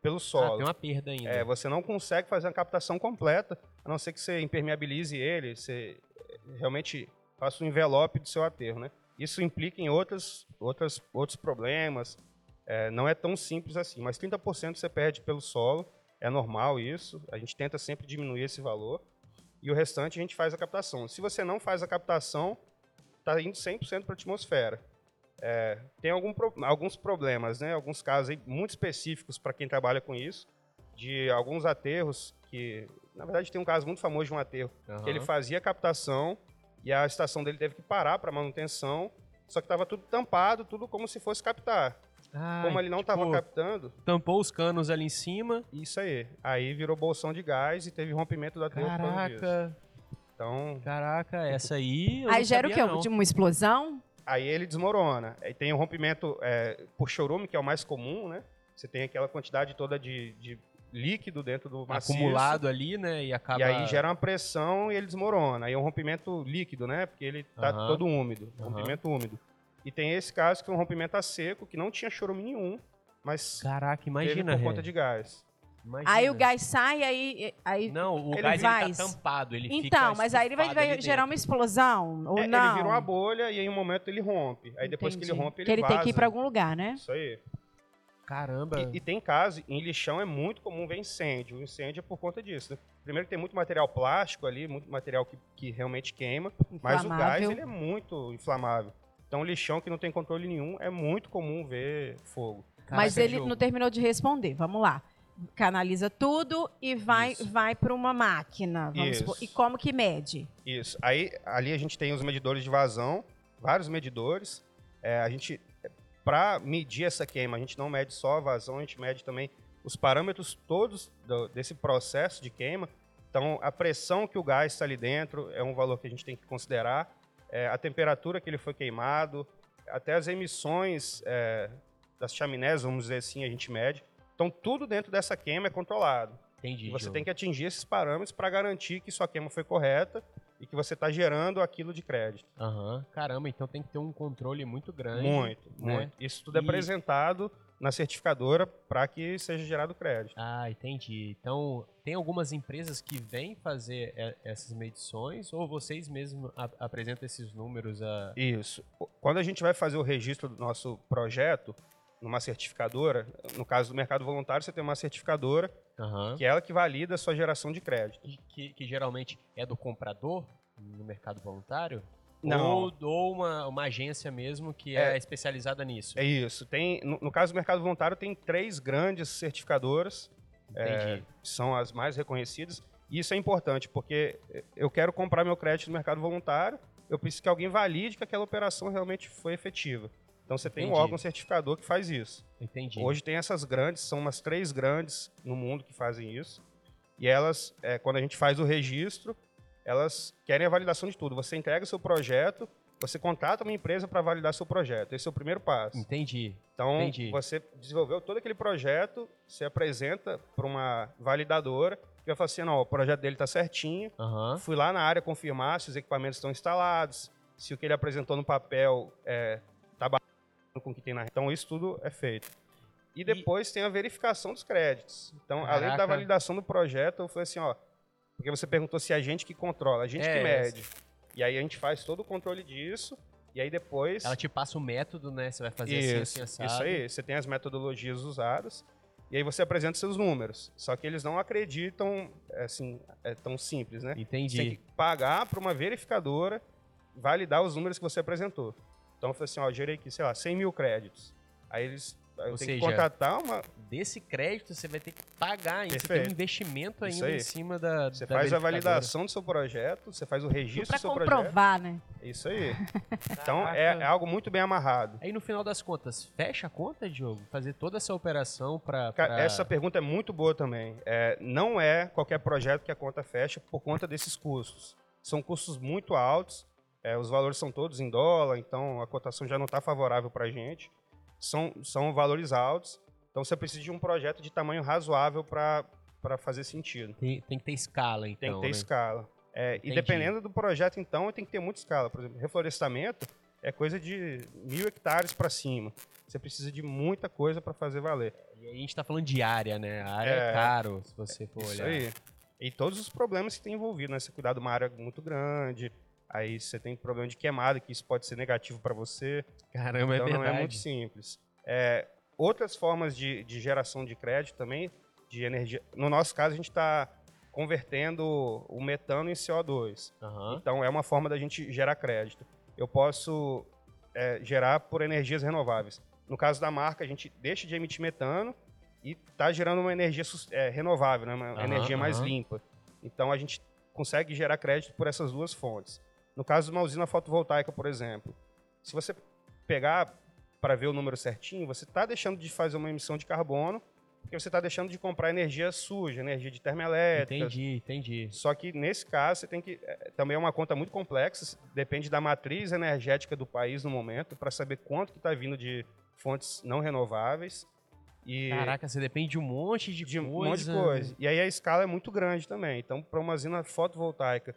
pelo solo. Ah, tem uma perda ainda. É, você não consegue fazer uma captação completa, a não ser que você impermeabilize ele, você realmente faça um envelope do seu aterro, né? Isso implica em outras, outras, outros problemas, é, não é tão simples assim, mas 30% você perde pelo solo, é normal isso, a gente tenta sempre diminuir esse valor, e o restante a gente faz a captação. Se você não faz a captação, está indo 100% para a atmosfera. É, tem algum, alguns problemas, né? alguns casos muito específicos para quem trabalha com isso, de alguns aterros que, na verdade, tem um caso muito famoso de um aterro, uhum. que ele fazia captação e a estação dele teve que parar para manutenção, só que estava tudo tampado, tudo como se fosse captar. Ai, Como ele não estava tipo, captando. Tampou os canos ali em cima. Isso aí. Aí virou bolsão de gás e teve rompimento da tampa. Caraca. Então. Caraca, essa aí. aí gera o quê? Não. Uma explosão? Aí ele desmorona. Aí tem o um rompimento é, por chorume, que é o mais comum, né? Você tem aquela quantidade toda de, de líquido dentro do maciço. Acumulado ali, né? E acaba... E aí gera uma pressão e ele desmorona. Aí é um rompimento líquido, né? Porque ele tá todo úmido. Rompimento úmido. E tem esse caso que foi um rompimento a seco, que não tinha chorume nenhum, mas Caraca, imagina, por conta de gás. Imagina. Aí o gás sai, aí. aí não, o ele gás vai. Ele tá tampado, ele Então, mas aí ele vai, vai gerar uma explosão, ou é, não? Ele vira uma bolha e aí em um momento ele rompe. Aí Entendi. depois que ele rompe, ele Que ele vaza. tem que ir pra algum lugar, né? Isso aí. Caramba. E, e, tem caso, em lixão é muito comum ver incêndio. O incêndio é por conta disso. Né? Primeiro que tem muito material plástico ali, muito material que, que realmente queima, mas o gás ele é muito inflamável. Então, lixão que não tem controle nenhum, é muito comum ver fogo. Mas ele jogo. não terminou de responder. Vamos lá. Canaliza tudo e vai, vai para uma máquina. E como que mede? Isso. Aí ali a gente tem os medidores de vazão, vários medidores. É, a gente, para medir essa queima, a gente não mede só a vazão, a gente mede também os parâmetros todos do, desse processo de queima. Então, a pressão que o gás está ali dentro é um valor que a gente tem que considerar. É, a temperatura que ele foi queimado, até as emissões é, das chaminés, vamos dizer assim, a gente mede. Então, tudo dentro dessa queima é controlado. Entendi. E você Diogo. tem que atingir esses parâmetros para garantir que sua queima foi correta e que você está gerando aquilo de crédito. Aham. Caramba, então tem que ter um controle muito grande. Muito, né? muito. Isso tudo é apresentado na certificadora para que seja gerado crédito. Ah, entendi. Então, tem algumas empresas que vêm fazer essas medições ou vocês mesmos apresentam esses números? A... Isso. Quando a gente vai fazer o registro do nosso projeto, numa certificadora, no caso do mercado voluntário, você tem uma certificadora uhum. que é ela que valida a sua geração de crédito. Que, que geralmente é do comprador no mercado voluntário? Não. Ou, ou uma, uma agência mesmo que é, é, especializada nisso? É isso. Tem, no, no, caso do mercado voluntário, tem três grandes certificadoras, é, que são as mais reconhecidas. E isso é importante, porque eu quero comprar meu crédito no mercado voluntário, eu preciso que alguém valide que aquela operação realmente foi efetiva. Então você tem Entendi. um órgão certificador que faz isso. Entendi. Hoje tem essas grandes, são umas três grandes no mundo que fazem isso. E elas, é, quando a gente faz o registro, elas querem a validação de tudo. Você entrega o seu projeto, você contrata uma empresa para validar seu projeto. Esse é o primeiro passo. Entendi. Então, Entendi. você desenvolveu todo aquele projeto, você apresenta para uma validadora, que vai falar assim, não, o projeto dele está certinho, uhum. fui lá na área confirmar se os equipamentos estão instalados, se o que ele apresentou no papel é, com o que tem na... Então, isso tudo é feito. E depois e... tem a verificação dos créditos. Então, Caraca. além da validação do projeto, eu falei assim, ó, porque você perguntou se é a gente que controla, a gente é, que mede. E aí a gente faz todo o controle disso. E aí depois. Ela te passa o método, né? Você vai fazer assim, isso, assim, assado. Isso aí. Você tem as metodologias usadas. E aí você apresenta seus números. Só que eles não acreditam, assim, é tão simples, né? Entendi. Você tem que pagar para uma verificadora validar os números que você apresentou. Então, eu falei assim, ó, eu gerei aqui, sei lá, 100 mil créditos. Aí eles eu Ou tenho seja, que contratar uma. Desse crédito você vai ter que pagar isso. Você tem um investimento ainda em cima da. Você da faz a validação do seu projeto, você faz o registro do seu projeto. Para comprovar, né? Isso aí. então é, é, algo muito bem amarrado. Aí no final das contas, fecha a conta, Diogo? Fazer toda essa operação para. Pra... Essa pergunta é muito boa também. É, não é qualquer projeto que a conta fecha por conta desses custos. São custos muito altos. É, os valores são todos em dólar, então a cotação já não está favorável para a gente são, são valores altos. Então você precisa de um projeto de tamanho razoável para fazer sentido. Tem, tem, que ter escala, então. Tem que ter né? escala. É, e dependendo do projeto, então, tem que ter muita escala. Por exemplo, reflorestamento é coisa de mil hectares para cima. Você precisa de muita coisa para fazer valer. E a gente está falando de área, né? A área é, é caro, se você for isso olhar. Aí. E todos os problemas que tem envolvido, né? Você cuidar de uma área muito grande, Aí você tem problema de queimada, que isso pode ser negativo para você. Caramba, é então é verdade. não é muito simples. É, outras formas de, de, geração de crédito também, de energia. No nosso caso, a gente está convertendo o metano em CO2. Uhum. Então é uma forma da gente gerar crédito. Eu posso é, gerar por energias renováveis. No caso da marca, a gente deixa de emitir metano e está gerando uma energia é, renovável, né? uma uhum, energia mais limpa. Então a gente consegue gerar crédito por essas duas fontes. No caso de uma usina fotovoltaica, por exemplo, se você pegar para ver o número certinho, você está deixando de fazer uma emissão de carbono, porque você está deixando de comprar energia suja, energia de termoelétrica. Entendi, entendi. Só que nesse caso você tem que é, também é uma conta muito complexa, depende da matriz energética do país no momento para saber quanto que está vindo de fontes não renováveis. E Caraca, você depende de um monte de, de coisa. um monte de coisa. E aí a escala é muito grande também. Então, para uma usina fotovoltaica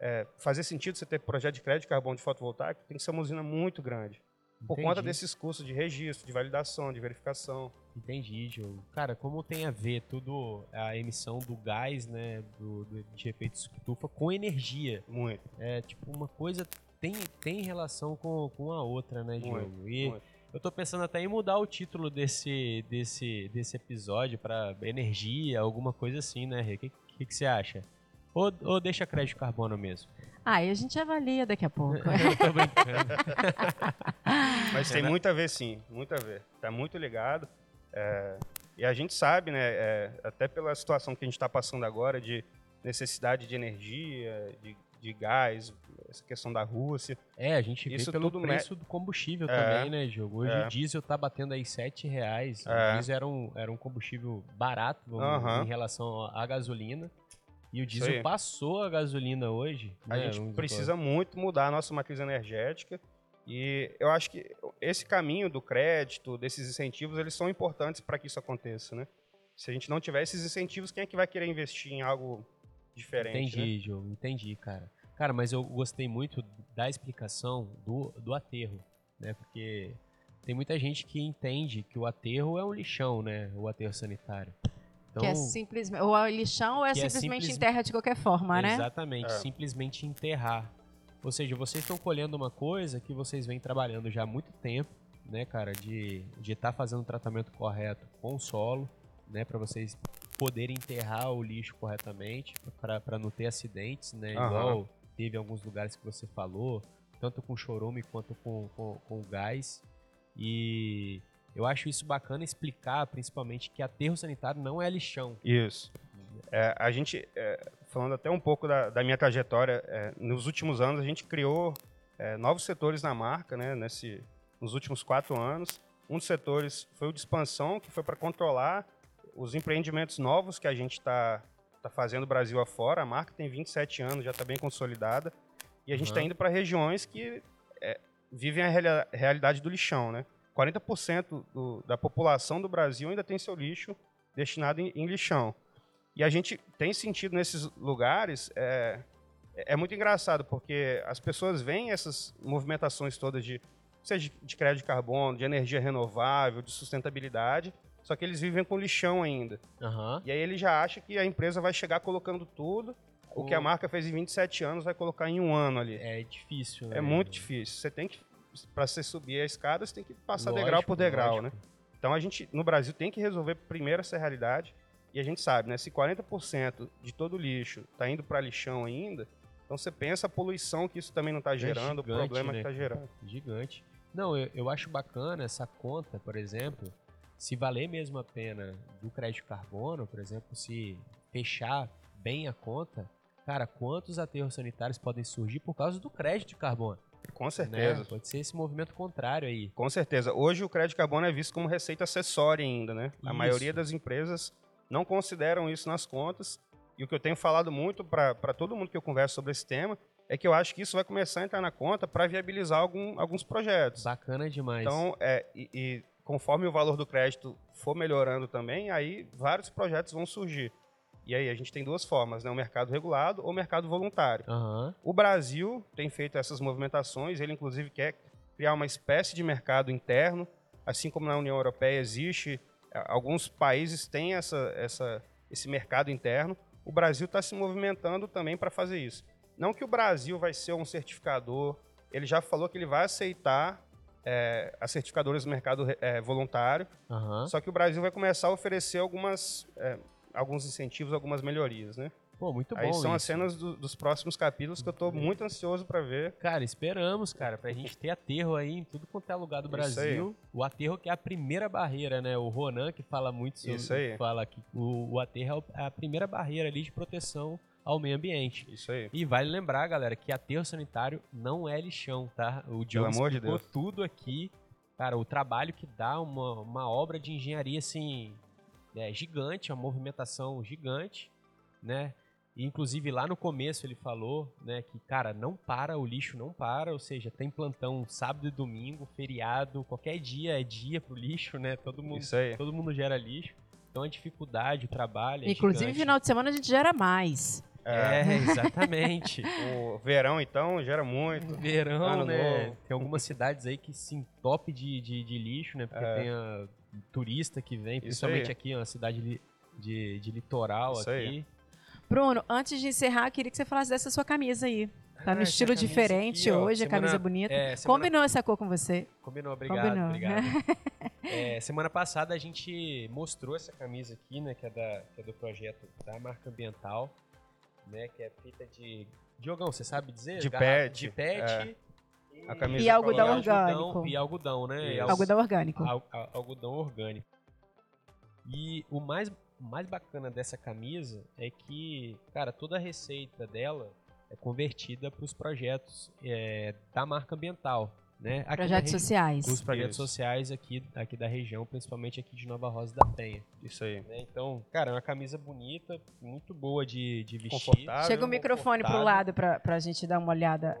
é, fazer sentido você ter projeto de crédito de carbono de fotovoltaico, tem que ser uma usina muito grande. Por Entendi. conta desses custos de registro, de validação, de verificação. Entendi, Diogo. Cara, como tem a ver tudo a emissão do gás, né, do, do de efeito estufa com energia? Muito. É, tipo, uma coisa tem, tem relação com, com a outra, né, Diogo? Muito, e muito. eu tô pensando até em mudar o título desse, desse, desse episódio para energia, alguma coisa assim, né, O que, que, que você acha? Ou, ou deixa crédito carbono mesmo? Ah, e a gente avalia daqui a pouco. Eu tô brincando. Mas tem muito a ver, sim. Muito a ver. Tá muito ligado. É, e a gente sabe, né, é, até pela situação que a gente está passando agora de necessidade de energia, de, de gás, essa questão da Rússia. É, a gente Isso vê pelo preço me... do combustível é, também, né, Diogo? Hoje é. o diesel tá batendo aí 7 reais. É. O diesel era um, era um combustível barato vamos, em relação à gasolina. E o diesel passou a gasolina hoje. A né? gente precisa muito mudar a nossa matriz energética. E eu acho que esse caminho do crédito, desses incentivos, eles são importantes para que isso aconteça, né? Se a gente não tiver esses incentivos, quem é que vai querer investir em algo diferente? Entendi, né? Diogo, entendi, cara. Cara, mas eu gostei muito da explicação do, do aterro, né? Porque tem muita gente que entende que o aterro é um lixão, né? O aterro sanitário. Então, que é simplesmente. Ou é lixão ou é simplesmente é simples... enterra de ququalquer forma, né? Exatamente, é. simplesmente enterrar. Ou seja, vocês estão colhendo uma coisa que vocês vêm trabalhando já há muito tempo, né, cara? De estar de tá fazendo o tratamento correto com o solo, né? Para vocês poderem enterrar o lixo corretamente, para não ter acidentes, né? Uhum. Igual teve em alguns lugares que você falou, tanto com chorume quanto com, com, com gás. E eu acho isso bacana explicar, principalmente, que aterro sanitário não é lixão. Isso. É, a gente, é, falando até um pouco da, da minha trajetória, é, nos últimos anos a gente criou é, novos setores na marca, né, nesse, nos últimos quatro anos. Um dos setores foi o de expansão, que foi para controlar os empreendimentos novos que a gente está tá fazendo Brasil afora. A marca tem 27 anos, já está bem consolidada. E a gente está uhum. indo para regiões que é, vivem a reali realidade do lixão, né? 40% do, da população do Brasil ainda tem seu lixo destinado em, em lixão. E a gente tem sentido nesses lugares, é, é muito engraçado, porque as pessoas veem essas movimentações todas de, seja de crédito de carbono, de energia renovável, de sustentabilidade, só que eles vivem com lixão ainda. Uhum. E aí ele já acha que a empresa vai chegar colocando tudo. O que a marca fez em 27 anos vai colocar em um ano ali. É difícil, né? É muito difícil. Você tem que, para você subir a escada, você tem que passar lógico, degrau por degrau, lógico. né? Então a gente, no Brasil, tem que resolver primeiro essa realidade. E a gente sabe, né? Se 40% de todo o lixo está indo para lixão ainda, então você pensa a poluição que isso também não está é gerando, é gigante, o problema né? que está gerando. Gigante. Não, eu, eu acho bacana essa conta, por exemplo, se valer mesmo a pena do crédito carbono, por exemplo, se fechar bem a conta, cara, quantos aterros sanitários podem surgir por causa do crédito de carbono? Com certeza. Né? Pode ser esse movimento contrário aí. Com certeza. Hoje o crédito de carbono é visto como receita acessória ainda, né? Isso. A maioria das empresas não consideram isso nas contas. E o que eu tenho falado muito para todo mundo que eu converso sobre esse tema é que eu acho que isso vai começar a entrar na conta para viabilizar algum, alguns projetos. Bacana demais. Então, é, e, e conforme o valor do crédito for melhorando também, aí vários projetos vão surgir. E aí a gente tem duas formas, né? O mercado regulado ou o mercado voluntário. Uhum. O Brasil tem feito essas movimentações, ele inclusive quer criar uma espécie de mercado interno, assim como na União Europeia existe, alguns países têm essa, essa, esse mercado interno. O Brasil está se movimentando também para fazer isso. Não que o Brasil vai ser um certificador, ele já falou que ele vai aceitar é, as certificadoras do mercado é, voluntário. Uhum. Só que o Brasil vai começar a oferecer algumas, é, alguns incentivos, algumas melhorias, né? Pô, muito bom. Aí são isso. as cenas do, dos próximos capítulos que eu estou muito ansioso para ver. Cara, esperamos, cara, pra gente ter aterro aí em tudo quanto é lugar do Brasil. O aterro que é a primeira barreira, né? O Ronan que fala muito sobre isso aí. fala que o, o aterro é a primeira barreira ali de proteção ao meio ambiente. Isso aí. E vale lembrar, galera, que aterro sanitário não é lixão, tá? O Diogo Pelo explicou de tudo aqui. Cara, o trabalho que dá uma, uma obra de engenharia, assim, é gigante, uma movimentação gigante, né? E, inclusive, lá no começo ele falou, né, que, cara, não para, o lixo não para, ou seja, tem plantão sábado e domingo, feriado, qualquer dia é dia pro lixo, né? Todo mundo, todo mundo gera lixo. Então a dificuldade, o trabalho. É Inclusive, gigante. final de semana a gente gera mais. É, é exatamente. o verão, então, gera muito. Verão, ano né? Novo. Tem algumas cidades aí que se entope de, de, de lixo, né? Porque é. tem a turista que vem, principalmente aqui, uma cidade de, de, litoral Isso aqui. Aí. Bruno, antes de encerrar, queria que você falasse dessa sua camisa aí. Tá no ah, estilo diferente aqui, hoje, semana, a camisa bonita. É, semana, Combinou essa cor com você? Combinou, obrigado. Combinou. obrigado. é, semana passada a gente mostrou essa camisa aqui, né? Que é, da, que é do projeto da marca ambiental né, que é feita de Diogão, você sabe dizer? De pet. De pet. É. A camisa e algodão orgânico. E algodão, né? E algodão orgânico. algodão orgânico. E o mais, mais bacana dessa camisa é que, cara, toda a receita dela é convertida para os projetos é, da marca ambiental. Né? Aqui projetos sociais. Os projetos Isso. sociais aqui, aqui da região, principalmente aqui de Nova Rosa da Penha. Isso aí. Né? Então, cara, é uma camisa bonita, muito boa de, de vestir. Chega o microfone pro lado pra, pra gente dar uma olhada.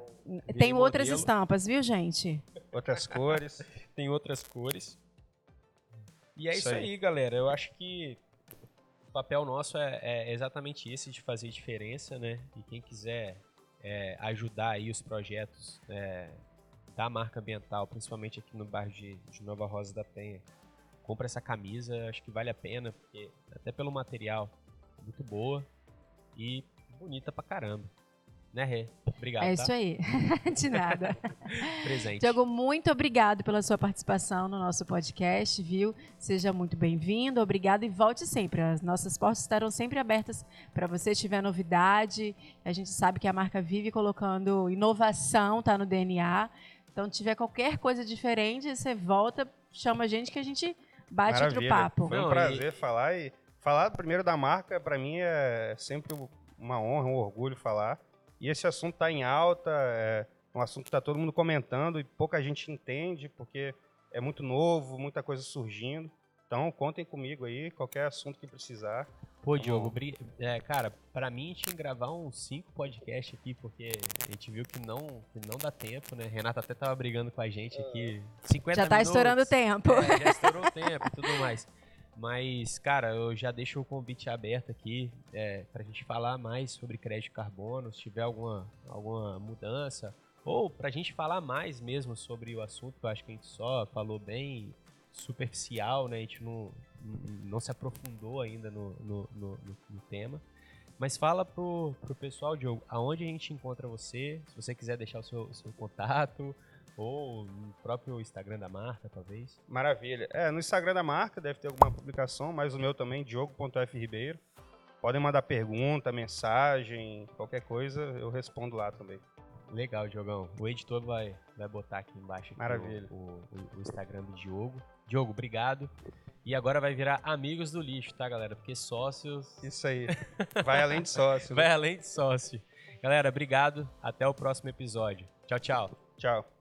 Tem outras modelo. estampas, viu, gente? Outras cores. Tem outras cores. E é isso, isso aí. aí, galera. Eu acho que o papel nosso é, é, exatamente esse, de fazer diferença, né? E quem quiser é, ajudar aí os projetos é, da marca ambiental, principalmente aqui no bairro de, de Nova Rosa da Penha, compra essa camisa, acho que vale a pena, porque até pelo material, muito boa e bonita pra caramba. Né, Rê? Obrigado. É isso tá? aí. De nada. Presente. Tiago, muito obrigado pela sua participação no nosso podcast, viu? Seja muito bem-vindo, obrigado e volte sempre. As nossas portas estarão sempre abertas para você tiver novidade. A gente sabe que a marca vive colocando inovação, tá no DNA. Então, tiver qualquer coisa diferente, você volta, chama a gente que a gente bate Maravilha. outro papo. Foi um prazer e... falar e falar primeiro da marca, para mim é sempre uma honra, um orgulho falar. E esse assunto está em alta, é um assunto que está todo mundo comentando e pouca gente entende, porque é muito novo, muita coisa surgindo. Então, contem comigo aí, qualquer assunto que precisar. Pô, Diogo, é, cara, pra mim a gente gravar uns 5 podcasts aqui, porque a gente viu que não, que não dá tempo, né? Renata até tava brigando com a gente aqui. 50 já tá minutos, estourando o tempo. É, já estourou o tempo e tudo mais. Mas, cara, eu já deixo o convite aberto aqui é, pra gente falar mais sobre crédito carbono, se tiver alguma, alguma mudança, ou pra gente falar mais mesmo sobre o assunto, que eu acho que a gente só falou bem superficial, né? A gente não, não se aprofundou ainda no, no, no, no tema. Mas fala pro, pro pessoal, Diogo, aonde a gente encontra você, se você quiser deixar o seu, seu contato, ou no próprio Instagram da marca, talvez. Maravilha. É, no Instagram da marca deve ter alguma publicação, mas o meu também, diogo.fribeiro. Podem mandar pergunta, mensagem, qualquer coisa, eu respondo lá também. Legal, Diogão. O editor vai, vai botar aqui embaixo aqui Maravilha. O, o, o, Instagram do Diogo. Diogo, obrigado. E agora vai virar amigos do lixo, tá, galera? Porque sócios. Isso aí. Vai além de sócio. vai além de sócio. Galera, obrigado. Até o próximo episódio. Tchau, tchau. Tchau.